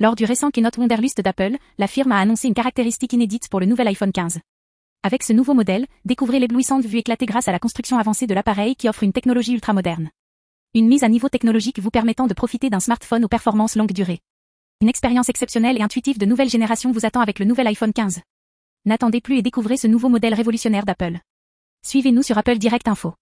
Lors du récent keynote Wonderlust d'Apple, la firme a annoncé une caractéristique inédite pour le nouvel iPhone 15. Avec ce nouveau modèle, découvrez l'éblouissante vue éclatée grâce à la construction avancée de l'appareil qui offre une technologie ultramoderne. Une mise à niveau technologique vous permettant de profiter d'un smartphone aux performances longue durée. Une expérience exceptionnelle et intuitive de nouvelle génération vous attend avec le nouvel iPhone 15. N'attendez plus et découvrez ce nouveau modèle révolutionnaire d'Apple. Suivez-nous sur Apple Direct Info.